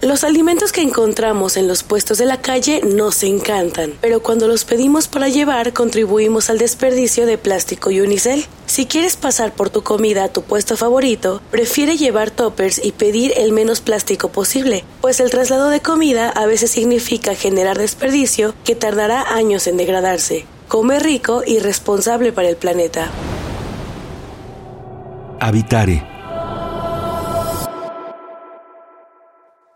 Los alimentos que encontramos en los puestos de la calle nos encantan, pero cuando los pedimos para llevar contribuimos al desperdicio de plástico y unicel. Si quieres pasar por tu comida a tu puesto favorito, prefiere llevar toppers y pedir el menos plástico posible, pues el traslado de comida a veces significa generar desperdicio que tardará años en degradarse. Come rico y responsable para el planeta. Habitare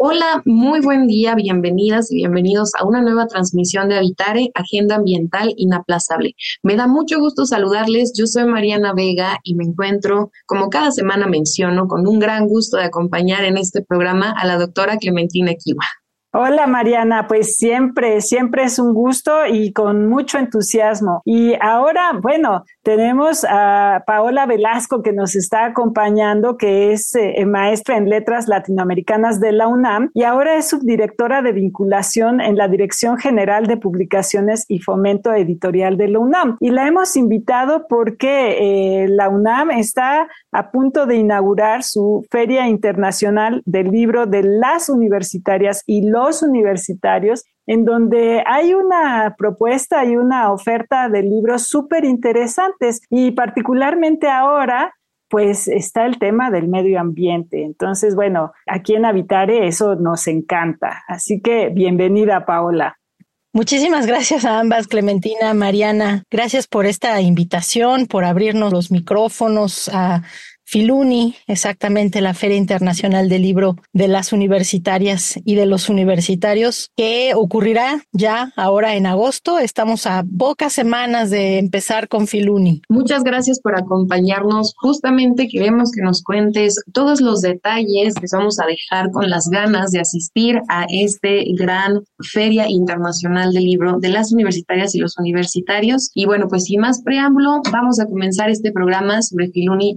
Hola, muy buen día, bienvenidas y bienvenidos a una nueva transmisión de Habitare, Agenda Ambiental Inaplazable. Me da mucho gusto saludarles, yo soy Mariana Vega y me encuentro, como cada semana menciono, con un gran gusto de acompañar en este programa a la doctora Clementina Kiwa. Hola Mariana, pues siempre, siempre es un gusto y con mucho entusiasmo. Y ahora, bueno, tenemos a Paola Velasco que nos está acompañando, que es eh, maestra en letras latinoamericanas de la UNAM y ahora es subdirectora de vinculación en la Dirección General de Publicaciones y Fomento Editorial de la UNAM. Y la hemos invitado porque eh, la UNAM está a punto de inaugurar su Feria Internacional del Libro de las Universitarias y los Universitarios, en donde hay una propuesta y una oferta de libros súper interesantes y particularmente ahora pues está el tema del medio ambiente. Entonces, bueno, aquí en Habitare eso nos encanta. Así que bienvenida, Paola. Muchísimas gracias a ambas, Clementina, Mariana. Gracias por esta invitación, por abrirnos los micrófonos Filuni, exactamente la Feria Internacional del Libro de las Universitarias y de los Universitarios, que ocurrirá ya ahora en agosto. Estamos a pocas semanas de empezar con Filuni. Muchas gracias por acompañarnos. Justamente queremos que nos cuentes todos los detalles que vamos a dejar con las ganas de asistir a este gran Feria Internacional del Libro de las Universitarias y los Universitarios. Y bueno, pues sin más preámbulo, vamos a comenzar este programa sobre Filuni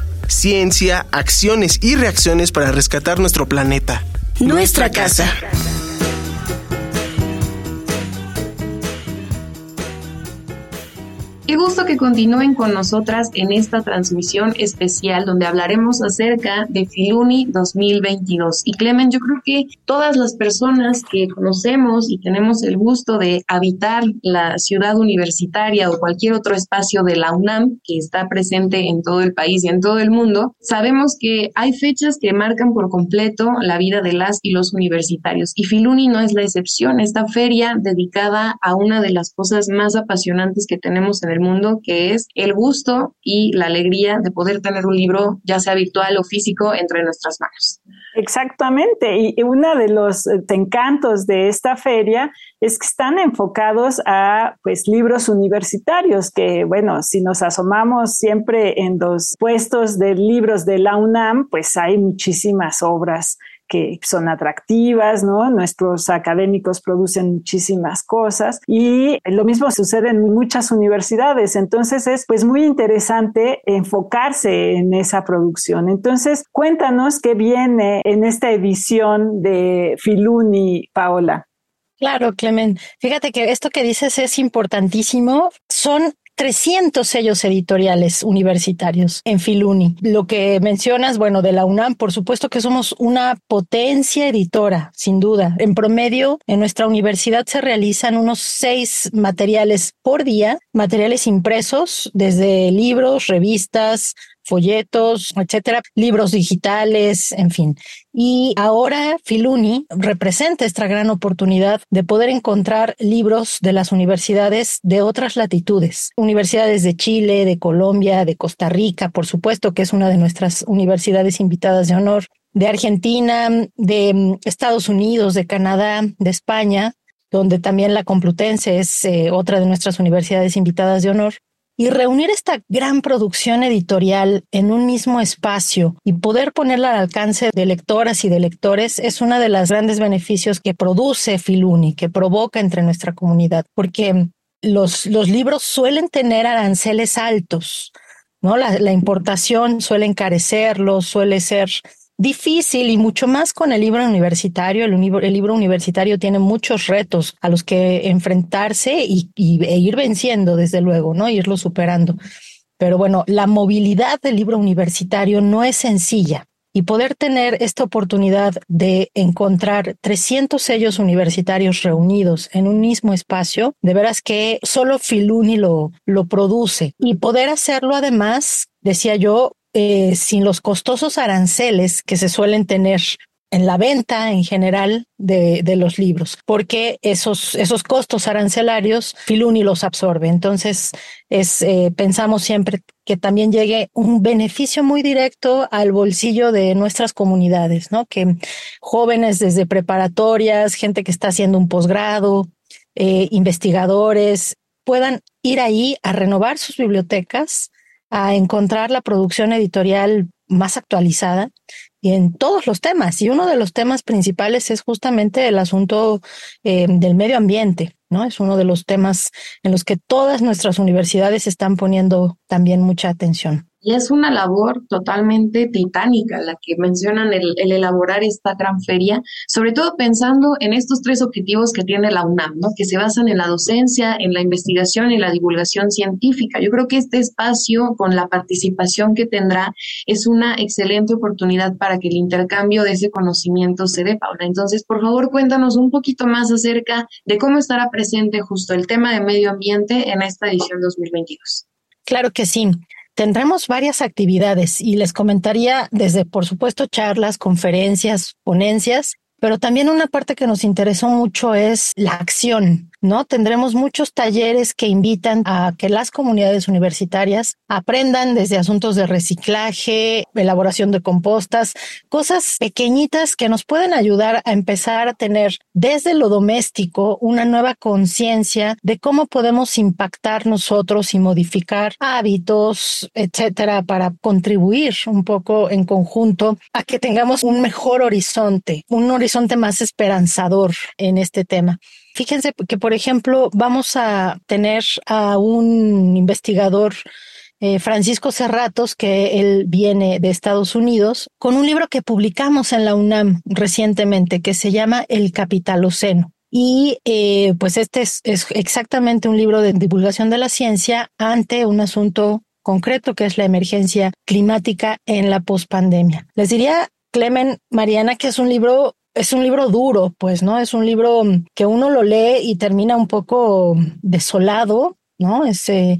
ciencia, acciones y reacciones para rescatar nuestro planeta. Nuestra, casa. Qué gusto que continúen con nosotras en esta transmisión especial donde hablaremos acerca de Filuni 2022. Y Clemen, yo creo que todas las personas que conocemos y tenemos el gusto de habitar la ciudad universitaria o cualquier otro espacio de la UNAM que está presente en todo el país y en todo el mundo, sabemos que hay fechas que marcan por completo la vida de las y los universitarios. Y Filuni no es la excepción. Esta feria dedicada a una de las cosas más apasionantes que tenemos en el mundo, que es el gusto y la alegría de poder tener un libro, ya sea virtual o físico, entre nuestras manos. Exactamente, y uno de los eh, encantos de esta feria es que están enfocados a pues libros universitarios que bueno, si nos asomamos siempre en los puestos de libros de la UNAM, pues hay muchísimas obras que son atractivas, ¿no? Nuestros académicos producen muchísimas cosas y lo mismo sucede en muchas universidades. Entonces es pues muy interesante enfocarse en esa producción. Entonces cuéntanos qué viene en esta edición de Filuni, Paola. Claro, Clement. Fíjate que esto que dices es importantísimo. Son 300 sellos editoriales universitarios en Filuni. Lo que mencionas, bueno, de la UNAM, por supuesto que somos una potencia editora, sin duda. En promedio, en nuestra universidad se realizan unos seis materiales por día, materiales impresos, desde libros, revistas, folletos, etcétera, libros digitales, en fin. Y ahora Filuni representa esta gran oportunidad de poder encontrar libros de las universidades de otras latitudes, universidades de Chile, de Colombia, de Costa Rica, por supuesto, que es una de nuestras universidades invitadas de honor, de Argentina, de mm, Estados Unidos, de Canadá, de España, donde también la Complutense es eh, otra de nuestras universidades invitadas de honor. Y reunir esta gran producción editorial en un mismo espacio y poder ponerla al alcance de lectoras y de lectores es uno de los grandes beneficios que produce Filuni, que provoca entre nuestra comunidad, porque los, libros suelen tener aranceles altos, ¿no? La, la importación suele encarecerlos, suele ser difícil y mucho más con el libro universitario. El, el, libro universitario tiene muchos retos a los que enfrentarse y, y, e ir venciendo, desde luego, ¿no? Irlo superando. Pero bueno, la movilidad del libro universitario no es sencilla y poder tener esta oportunidad de encontrar 300 sellos universitarios reunidos en un mismo espacio, de veras que solo Filuni lo, lo produce y poder hacerlo además, decía yo, eh, sin los costosos aranceles que se suelen tener en la venta en general de, de, los libros, porque esos, esos costos arancelarios Filuni los absorbe. Entonces, es, eh, pensamos siempre que también llegue un beneficio muy directo al bolsillo de nuestras comunidades, ¿no? Que jóvenes desde preparatorias, gente que está haciendo un posgrado, eh, investigadores, puedan ir ahí a renovar sus bibliotecas, a encontrar la producción editorial más actualizada y en todos los temas. Y uno de los temas principales es justamente el asunto eh, del medio ambiente, ¿no? Es uno de los temas en los que todas nuestras universidades están poniendo también mucha atención. Y es una labor totalmente titánica la que mencionan el, el, elaborar esta gran feria, sobre todo pensando en estos tres objetivos que tiene la UNAM, ¿no? que se basan en la docencia, en la investigación y la divulgación científica. Yo creo que este espacio, con la participación que tendrá, es una excelente oportunidad para que el intercambio de ese conocimiento se dé, Paula. Entonces, por favor, cuéntanos un poquito más acerca de cómo estará presente justo el tema de medio ambiente en esta edición 2022. Claro que sí. Tendremos varias actividades y les comentaría desde, por supuesto, charlas, conferencias, ponencias, pero también una parte que nos interesó mucho es la acción. ¿No? Tendremos muchos talleres que invitan a que las comunidades universitarias aprendan desde asuntos de reciclaje, elaboración de compostas, cosas pequeñitas que nos pueden ayudar a empezar a tener desde lo doméstico una nueva conciencia de cómo podemos impactar nosotros y modificar hábitos, etcétera, para contribuir un poco en conjunto a que tengamos un mejor horizonte, un horizonte más esperanzador en este tema. Fíjense que, por ejemplo, vamos a tener a un investigador eh, Francisco Cerratos, que él viene de Estados Unidos, con un libro que publicamos en la UNAM recientemente que se llama El Capitaloceno. Y eh, pues este es, es, exactamente un libro de divulgación de la ciencia ante un asunto concreto que es la emergencia climática en la pospandemia. Les diría, Clemen, Mariana, que es un libro es un libro duro, pues, ¿no? Es un libro que uno lo lee y termina un poco desolado, ¿no? Es eh,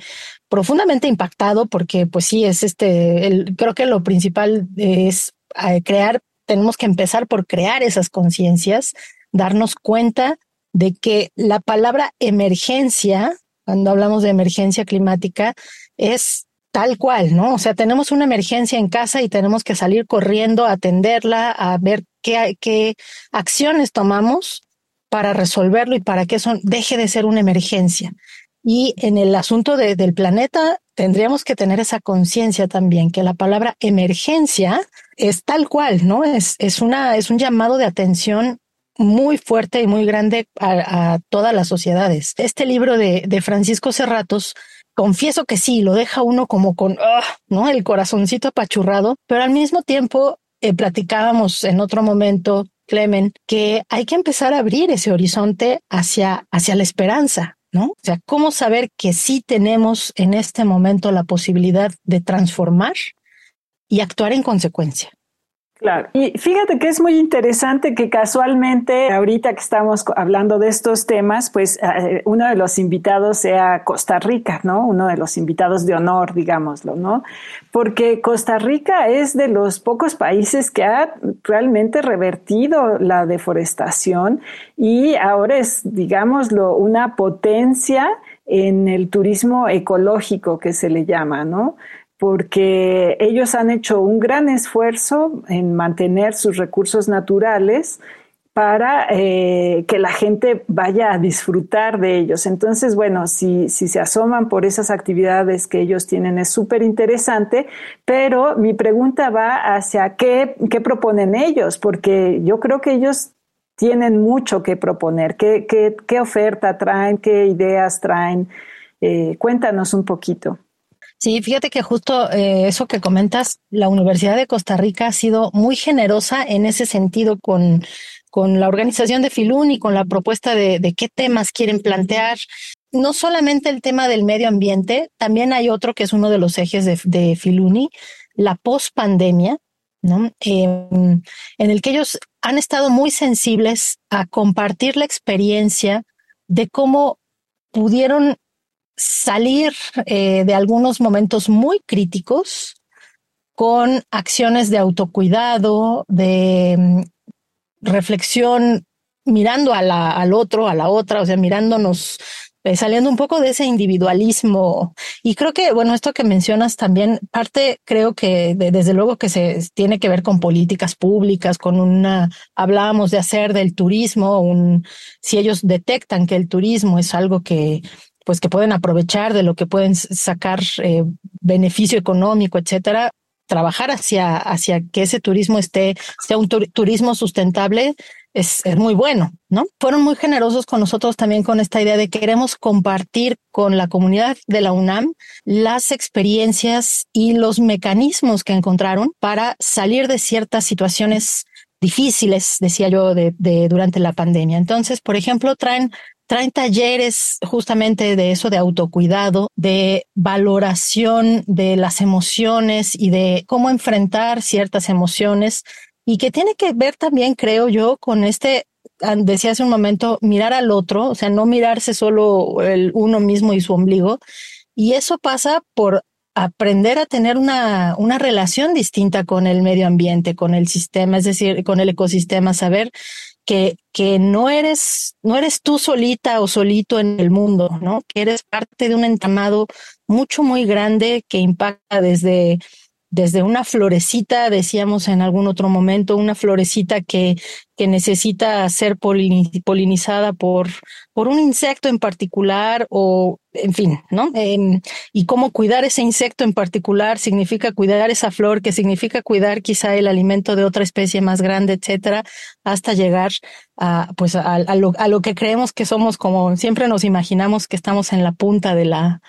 profundamente impactado porque, pues sí, es este, el, creo que lo principal es eh, crear, tenemos que empezar por crear esas conciencias, darnos cuenta de que la palabra emergencia, cuando hablamos de emergencia climática, es tal cual, ¿no? O sea, tenemos una emergencia en casa y tenemos que salir corriendo a atenderla, a ver qué, acciones tomamos para resolverlo y para que eso deje de ser una emergencia. Y en el asunto de, del planeta tendríamos que tener esa conciencia también que la palabra emergencia es tal cual, ¿no? Es, es, una, es un llamado de atención muy fuerte y muy grande a, todas las sociedades. Este libro de, de Francisco Cerratos confieso que sí, lo deja uno como con, uh, ¿no? El corazoncito apachurrado, pero al mismo tiempo eh, platicábamos en otro momento, Clemen, que hay que empezar a abrir ese horizonte hacia, hacia la esperanza, ¿no? O sea, ¿cómo saber que sí tenemos en este momento la posibilidad de transformar y actuar en consecuencia? Claro. Y fíjate que es muy interesante que casualmente, ahorita que estamos hablando de estos temas, pues eh, uno de los invitados sea Costa Rica, ¿no? Uno de los invitados de honor, digámoslo, ¿no? Porque Costa Rica es de los pocos países que ha realmente revertido la deforestación y ahora es, digámoslo, una potencia en el turismo ecológico que se le llama, ¿no? Porque ellos han hecho un gran esfuerzo en mantener sus recursos naturales para eh, que la gente vaya a disfrutar de ellos. Entonces, bueno, si, si se asoman por esas actividades que ellos tienen es súper interesante, pero mi pregunta va hacia qué, qué proponen ellos, porque yo creo que ellos tienen mucho que proponer. ¿Qué, qué, qué oferta traen? ¿Qué ideas traen? Eh, cuéntanos un poquito. Sí, fíjate que justo eh, eso que comentas, la Universidad de Costa Rica ha sido muy generosa en ese sentido con, con la organización de Filun y con la propuesta de, de qué temas quieren plantear. No solamente el tema del medio ambiente, también hay otro que es uno de los ejes de, de Filuni, la post-pandemia, ¿no? Em, en el que ellos han estado muy sensibles a compartir la experiencia de cómo pudieron salir eh, de algunos momentos muy críticos con acciones de autocuidado, de mm, reflexión, mirando al otro, a la otra, o sea, mirándonos, eh, saliendo un poco de ese individualismo. Y creo que, bueno, esto que mencionas también, parte, creo que desde luego que se tiene que ver con políticas públicas, con una, hablábamos de hacer del turismo, un, si ellos detectan que el turismo es algo que pues que pueden aprovechar de lo que pueden sacar eh, beneficio económico, etcétera, trabajar hacia, hacia que ese turismo esté, sea un turismo sustentable, es, es, muy bueno, ¿no? Fueron muy generosos con nosotros también con esta idea de que queremos compartir con la comunidad de la UNAM las experiencias y los mecanismos que encontraron para salir de ciertas situaciones difíciles, decía yo, de, de durante la pandemia. Entonces, por ejemplo, traen traen talleres justamente de eso, de autocuidado, de valoración de las emociones y de cómo enfrentar ciertas emociones y que tiene que ver también, creo yo, con este, ah, decía hace un momento, mirar al otro, o sea, no mirarse solo el uno mismo y su ombligo. Y eso pasa por aprender a tener una, una relación distinta con el medio ambiente, con el sistema, es decir, con el ecosistema, saber que, que no eres, no eres tú solita o solito en el mundo, ¿no? Que eres parte de un entramado mucho, muy grande que impacta desde desde una florecita, decíamos en algún otro momento, una florecita que, que necesita ser polinizada por, por un insecto en particular o, en fin, ¿no? Y cómo cuidar ese insecto en particular significa cuidar esa flor, que significa cuidar quizá el alimento de otra especie más grande, etcétera, hasta llegar a, pues, lo, a lo que creemos que somos, como siempre nos imaginamos que estamos en la punta de la,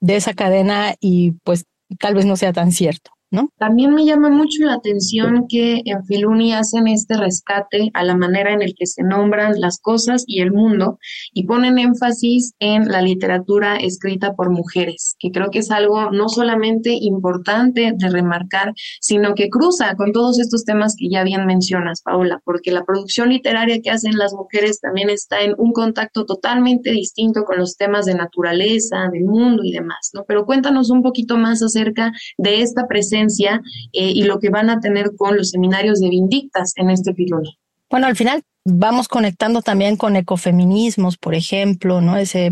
de esa cadena y pues tal vez no sea tan cierto. También me llama mucho la atención que en Filuni hacen este rescate a la manera en el que se nombran las cosas y el mundo y ponen énfasis en la literatura escrita por mujeres, que creo que es algo no solamente importante de remarcar, sino que cruza con todos estos temas que ya bien mencionas, Paola, porque la producción literaria que hacen las mujeres también está en un contacto totalmente distinto con los temas de naturaleza, del mundo y demás, ¿no? Pero cuéntanos un poquito más acerca de esta presencia eh, y lo que van a tener con los seminarios de Vindictas en este piloto. Bueno, al final vamos conectando también con ecofeminismos, por ejemplo, ¿no? Ese,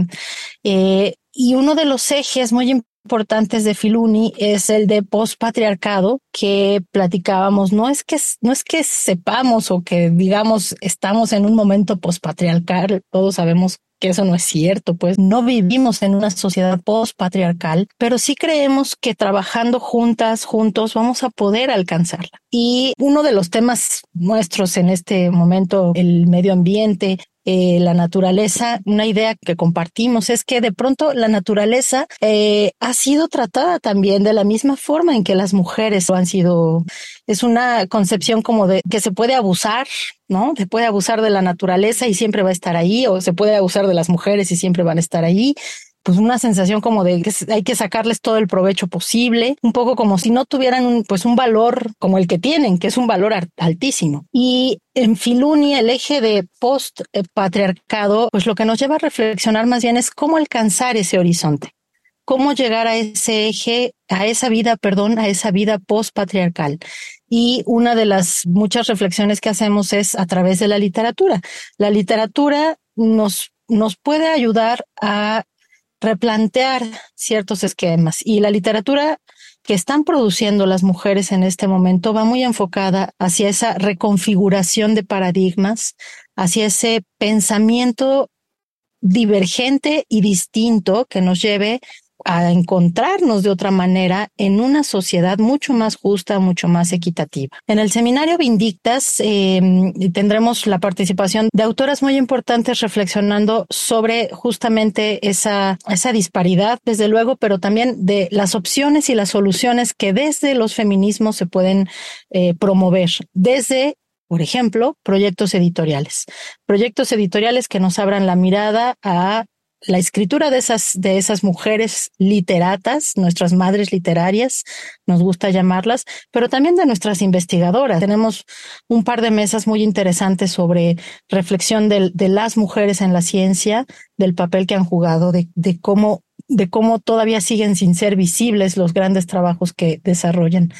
eh, y uno de los ejes muy importantes de Filuni es el de postpatriarcado que platicábamos. No es que, no es que sepamos o que digamos estamos en un momento postpatriarcal, todos sabemos que eso no es cierto, pues no vivimos en una sociedad post-patriarcal, pero sí creemos que trabajando juntas, juntos, vamos a poder alcanzarla. Y uno de los temas nuestros en este momento, el medio ambiente, eh, la naturaleza, una idea que compartimos es que de pronto la naturaleza eh, ha sido tratada también de la misma forma en que las mujeres lo han sido. Es una concepción como de que se puede abusar, ¿no? Se puede abusar de la naturaleza y siempre va a estar ahí, o se puede abusar de las mujeres y siempre van a estar ahí pues una sensación como de que hay que sacarles todo el provecho posible, un poco como si no tuvieran un, pues un valor como el que tienen, que es un valor altísimo. Y en Filuni, el eje de post-patriarcado, pues lo que nos lleva a reflexionar más bien es cómo alcanzar ese horizonte cómo llegar a ese eje, a esa vida, perdón, a esa vida post-patriarcal. Y una de las muchas reflexiones que hacemos es a través de la literatura. La literatura nos, nos puede ayudar a replantear ciertos esquemas. Y la literatura que están produciendo las mujeres en este momento va muy enfocada hacia esa reconfiguración de paradigmas, hacia ese pensamiento divergente y distinto que nos lleve a encontrarnos de otra manera en una sociedad mucho más justa, mucho más equitativa. En el seminario Vindictas em, tendremos la participación de autoras muy importantes reflexionando sobre justamente esa, esa disparidad, desde luego, pero también de las opciones y las soluciones que desde los feminismos se pueden eh, promover, desde por ejemplo, proyectos editoriales. Proyectos editoriales que nos abran la mirada a la escritura de esas, de esas mujeres literatas, nuestras madres literarias, nos gusta llamarlas, pero también de nuestras investigadoras. Tenemos un par de mesas muy interesantes sobre reflexión de, de las mujeres en la ciencia, del papel que han jugado, de, de cómo, de cómo todavía siguen sin ser visibles los grandes trabajos que desarrollan.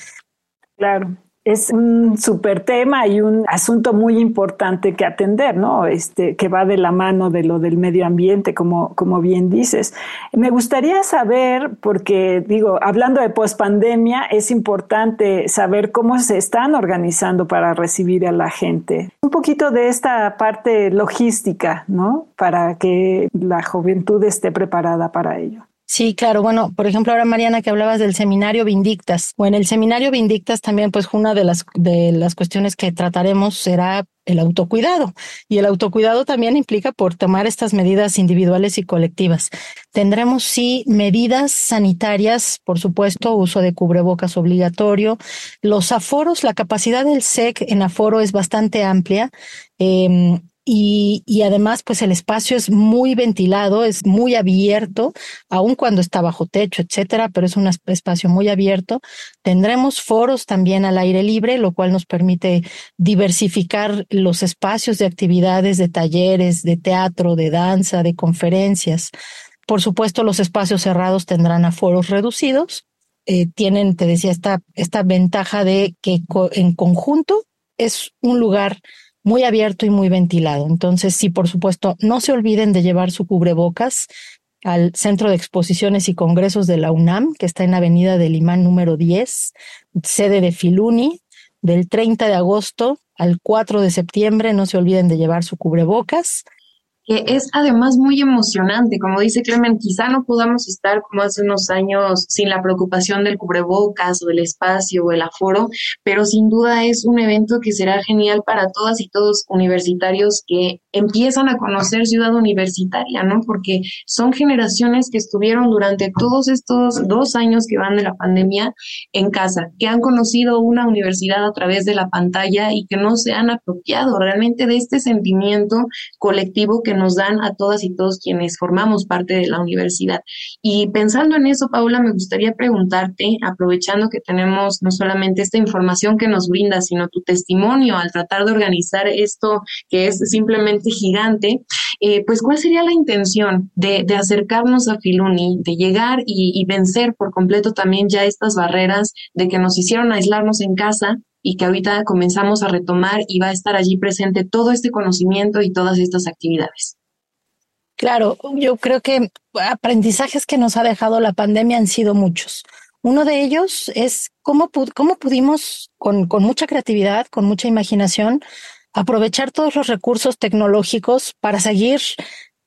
Claro, es un súper tema y un asunto muy importante que atender, ¿no? Este, que va de la mano de lo del medio ambiente, como, como bien dices. Me gustaría saber, porque digo, hablando de pospandemia, es importante saber cómo se están organizando para recibir a la gente. Un poquito de esta parte logística, ¿no? Para que la juventud esté preparada para ello. Sí, claro. Bueno, por ejemplo, ahora Mariana que hablabas del seminario Vindictas. O en el seminario Vindictas también, pues una de las de las cuestiones que trataremos será el autocuidado. Y el autocuidado también implica por tomar estas medidas individuales y colectivas. Tendremos sí medidas sanitarias, por supuesto, uso de cubrebocas obligatorio. Los aforos, la capacidad del SEC en aforo es bastante amplia. Eh, y, además pues el espacio es muy ventilado, es muy abierto, aun cuando está bajo techo, etcétera, pero es un espacio muy abierto. Tendremos foros también al aire libre, lo cual nos permite diversificar los espacios de actividades, de talleres, de teatro, de danza, de conferencias. Por supuesto, los espacios cerrados tendrán aforos reducidos. Eh, tienen, te decía, esta, esta ventaja de que en conjunto es un lugar muy abierto y muy ventilado. Entonces, sí, por supuesto, no se olviden de llevar su cubrebocas al Centro de Exposiciones y Congresos de la UNAM, que está en Avenida del Imán número 10, sede de Filuni, del 30 de agosto al 4 de septiembre. No se olviden de llevar su cubrebocas que es además muy emocionante. Como dice Clemen, quizá no podamos estar como hace unos años sin la preocupación del cubrebocas o del espacio o el aforo, pero sin duda es un evento que será genial para todas y todos universitarios que empiezan a conocer ciudad universitaria, ¿no? Porque son generaciones que estuvieron durante todos estos dos años que van de la pandemia en casa, que han conocido una universidad a través de la pantalla y que no se han apropiado realmente de este sentimiento colectivo que nos dan a todas y todos quienes formamos parte de la universidad. Y pensando en eso, Paula, me gustaría preguntarte, aprovechando que tenemos no solamente esta información que nos brinda, sino tu testimonio al tratar de organizar esto que es simplemente gigante, eh, pues cuál sería la intención de, acercarnos a Filuni, de llegar y, y vencer por completo también ya estas barreras de que nos hicieron aislarnos en casa y que ahorita comenzamos a retomar y va a estar allí presente todo este conocimiento y todas estas actividades. Claro, yo creo que aprendizajes que nos ha dejado la pandemia han sido muchos. Uno de ellos es cómo, cómo pudimos, con, con mucha creatividad, con mucha imaginación, aprovechar todos los recursos tecnológicos para seguir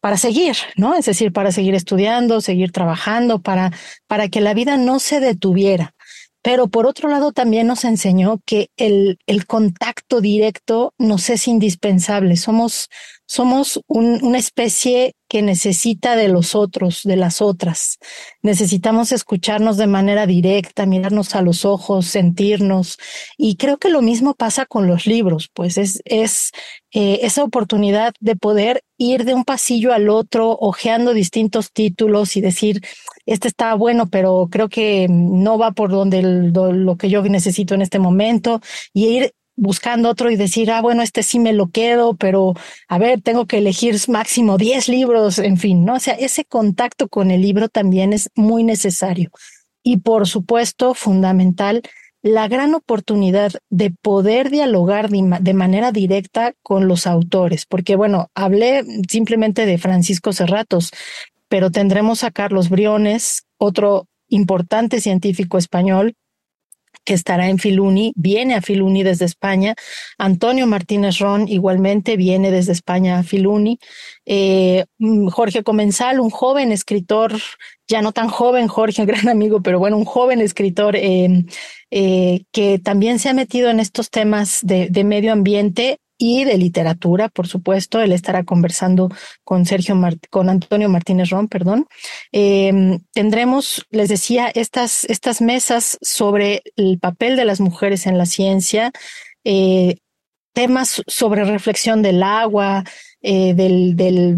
para seguir, ¿no? Es decir, para seguir estudiando, seguir trabajando, para, para que la vida no se detuviera. Pero por otro lado también nos enseñó que el, el contacto directo nos es indispensable. Somos, somos una especie que necesita de los otros, de las otras. Necesitamos escucharnos de manera directa, mirarnos a los ojos, sentirnos. Y creo que lo mismo pasa con los libros, pues es, es eh, esa oportunidad de poder ir de un pasillo al otro, hojeando distintos títulos y decir, este está bueno, pero creo que no va por donde lo que yo necesito en este momento, y ir buscando otro y decir, ah, bueno, este sí me lo quedo, pero a ver, tengo que elegir máximo 10 libros, en fin, ¿no? O sea, ese contacto con el libro también es muy necesario. Y por supuesto, fundamental, la gran oportunidad de poder dialogar de manera directa con los autores, porque bueno, hablé simplemente de Francisco Serratos, pero tendremos a Carlos Briones, otro importante científico español, que estará en Filuni, viene a Filuni desde España. Antonio Martínez Ron igualmente viene desde España a Filuni. Eh, mm, Jorge Comensal, un joven escritor, ya no tan joven, Jorge, un gran amigo, pero bueno, un joven escritor eh, eh, que también se ha metido en estos temas de, de medio ambiente y de literatura, por supuesto. Él estará conversando con Sergio con Antonio Martínez Ron, perdón. Em, tendremos, les decía, estas, estas mesas sobre el papel de las mujeres en la ciencia, eh, temas sobre reflexión del agua, eh, del, del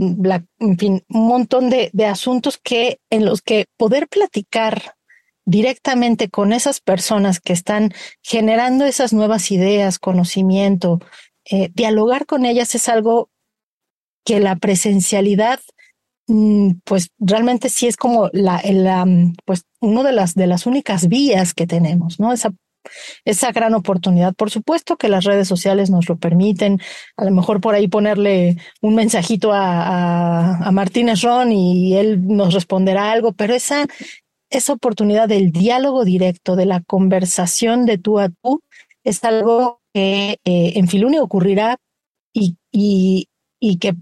en fin, un montón de, de asuntos que en los que poder platicar directamente con esas personas que están generando esas nuevas ideas, conocimiento, eh, dialogar con ellas es algo que la presencialidad, mm, pues realmente sí es como la, la pues uno de las de las únicas vías que tenemos, ¿no? Esa esa gran oportunidad. Por supuesto que las redes sociales nos lo permiten, a lo mejor por ahí ponerle un mensajito a, a, a Martínez Ron y él nos responderá algo, pero esa, esa oportunidad del diálogo directo, de la conversación de tú a tú, es algo que eh, en Filuni ocurrirá y, y, y, que,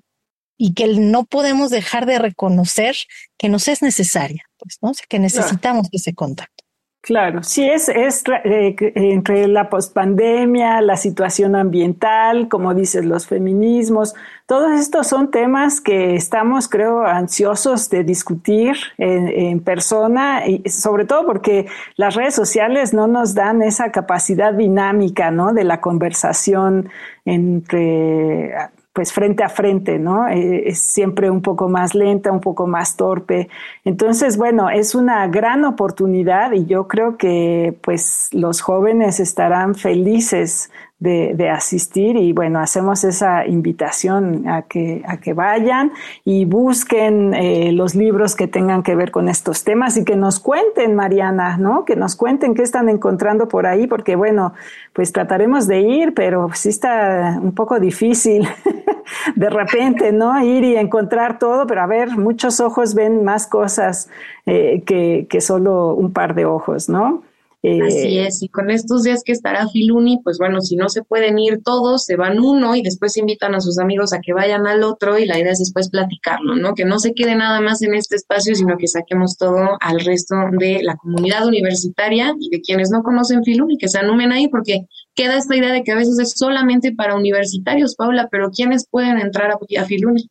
y que no podemos dejar de reconocer que nos es necesaria, pues, ¿no? que necesitamos ese contacto. Claro, sí, es, es eh, entre la pospandemia, la situación ambiental, como dices, los feminismos, todos estos son temas que estamos, creo, ansiosos de discutir en, en, persona y sobre todo porque las redes sociales no nos dan esa capacidad dinámica, ¿no? De la conversación entre pues frente a frente, ¿no? Eh, es siempre un poco más lenta, un poco más torpe. Entonces, bueno, es una gran oportunidad y yo creo que pues los jóvenes estarán felices de, asistir y bueno, hacemos esa invitación a que, a que vayan y busquen eh, los libros que tengan que ver con estos temas y que nos cuenten, Mariana, ¿no? Que nos cuenten qué están encontrando por ahí, porque bueno, pues trataremos de ir, pero sí está un poco difícil de repente, ¿no? Ir y encontrar todo, pero a ver, muchos ojos ven más cosas eh, que, que solo un par de ojos, ¿no? Así eh, es, y con estos días que estará Filuni, pues bueno, si no se pueden ir todos, se van uno y después invitan a sus amigos a que vayan al otro y la idea es después platicarlo, ¿no? Que no se quede nada más en este espacio, sino que saquemos todo al resto de la comunidad universitaria y de quienes no conocen Filuni, que se anumen ahí, porque queda esta idea de que a veces es solamente para universitarios, Paula, pero ¿quiénes pueden entrar a, a Filuni?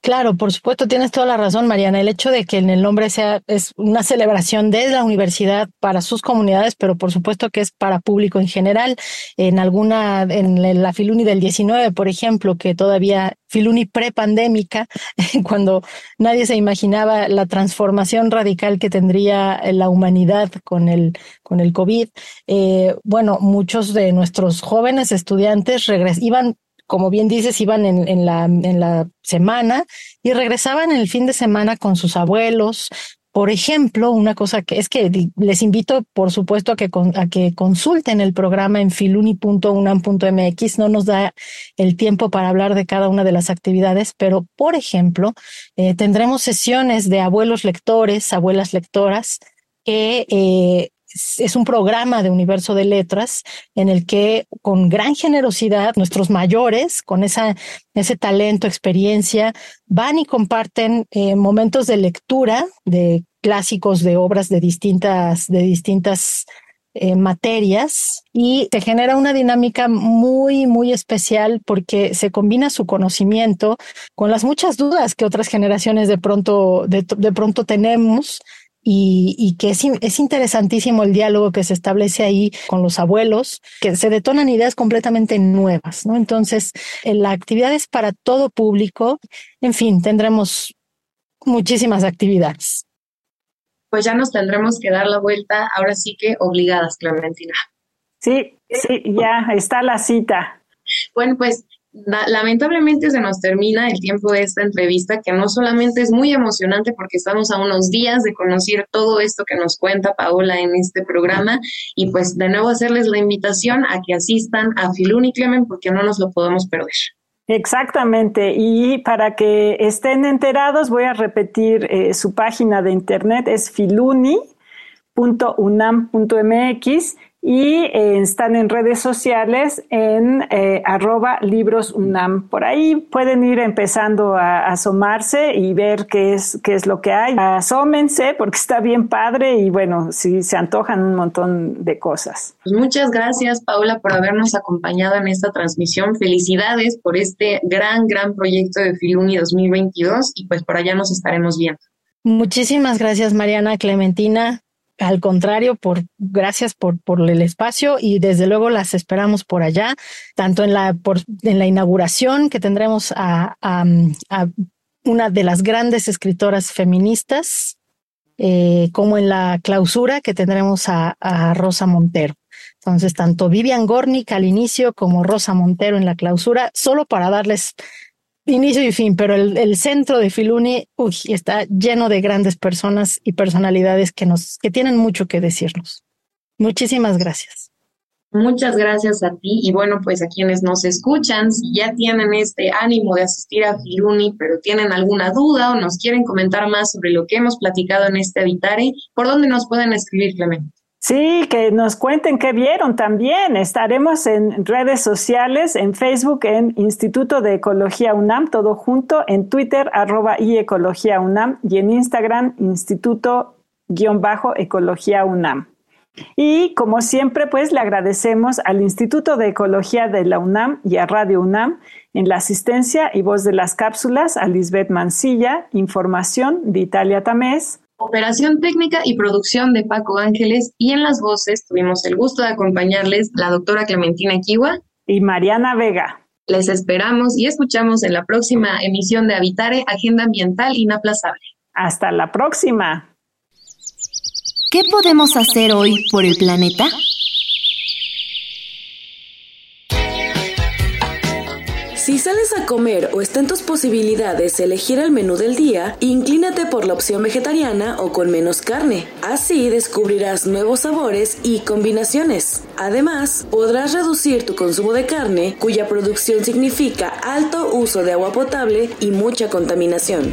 Claro, por supuesto, tienes toda la razón, Mariana. El hecho de que en el nombre sea es una celebración de la universidad para sus comunidades, pero por supuesto que es para público en general. En alguna, en la Filuni del 19, por ejemplo, que todavía Filuni prepandémica, cuando nadie se imaginaba la transformación radical que tendría la humanidad con el, con el COVID. Eh, bueno, muchos de nuestros jóvenes estudiantes iban como bien dices, iban en, la, en la semana y regresaban el fin de semana con sus abuelos. Por ejemplo, una cosa que es que les invito, por supuesto, a que, a que consulten el programa en filuni.unam.mx. No nos da el tiempo para hablar de cada una de las actividades, pero, por ejemplo, eh, tendremos sesiones de abuelos lectores, abuelas lectoras, que eh, es un programa de Universo de Letras en el que con gran generosidad nuestros mayores, con esa, ese talento, experiencia, van y comparten eh, momentos de lectura de clásicos de obras de distintas, de distintas eh, materias y se genera una dinámica muy, muy especial porque se combina su conocimiento con las muchas dudas que otras generaciones de pronto, de, pronto tenemos. Y, que es, es, interesantísimo el diálogo que se establece ahí con los abuelos, que se detonan ideas completamente nuevas, ¿no? Entonces, la actividad es para todo público. En fin, tendremos muchísimas actividades pues ya nos tendremos que dar la vuelta, ahora sí que obligadas, Clementina. Sí, sí, ya está la cita. Bueno, pues lamentablemente se nos termina el tiempo de esta entrevista, que no solamente es muy emocionante porque estamos a unos días de conocer todo esto que nos cuenta Paola en este programa, y pues de nuevo hacerles la invitación a que asistan a Filun y Clemen porque no nos lo podemos perder. Exactamente. Y para que estén enterados, voy a repetir eh, su página de internet, es filuni.unam.mx y eh, están en redes sociales en eh, arroba libros UNAM. Por ahí pueden ir empezando a, asomarse y ver qué es, qué es lo que hay. Asómense porque está bien padre y bueno, sí se antojan un montón de cosas. Pues muchas gracias Paula por habernos acompañado en esta transmisión. Felicidades por este gran, gran proyecto de Filuni 2022 y pues por allá nos estaremos viendo. Muchísimas gracias Mariana Clementina al contrario, por gracias por, por el espacio y desde luego las esperamos por allá, tanto en la, por, en la inauguración que tendremos a, una de las grandes escritoras feministas, eh, como en la clausura que tendremos a, a Rosa Montero. Entonces, tanto Vivian Gornick al inicio como Rosa Montero en la clausura, solo para darles inicio y fin, pero el, centro de Filuni uy, está lleno de grandes personas y personalidades que nos que tienen mucho que decirnos. Muchísimas gracias. Muchas gracias a ti y bueno, pues a quienes nos escuchan, si ya tienen este ánimo de asistir a Filuni, pero tienen alguna duda o nos quieren comentar más sobre lo que hemos platicado en este Habitare, ¿por dónde nos pueden escribir, Clemente? Sí, que nos cuenten qué vieron también. Estaremos en redes sociales, en Facebook, en Instituto de Ecología UNAM, todo junto, en Twitter, arroba y Ecología UNAM, y en Instagram, Instituto-Ecología UNAM. Y como siempre, pues le agradecemos al Instituto de Ecología de la UNAM y a Radio UNAM en la asistencia y voz de las cápsulas a Lisbeth Mancilla, información de Italia Tamés. Operación técnica y producción de Paco Ángeles y en las voces tuvimos el gusto de acompañarles la doctora Clementina Kiwa y Mariana Vega. Les esperamos y escuchamos en la próxima emisión de Habitare, Agenda Ambiental Inaplazable. Hasta la próxima. ¿Qué podemos hacer hoy por el planeta? Si sales a comer o está en tus posibilidades elegir el menú del día, inclínate por la opción vegetariana o con menos carne. Así descubrirás nuevos sabores y combinaciones. Además, podrás reducir tu consumo de carne, cuya producción significa alto uso de agua potable y mucha contaminación.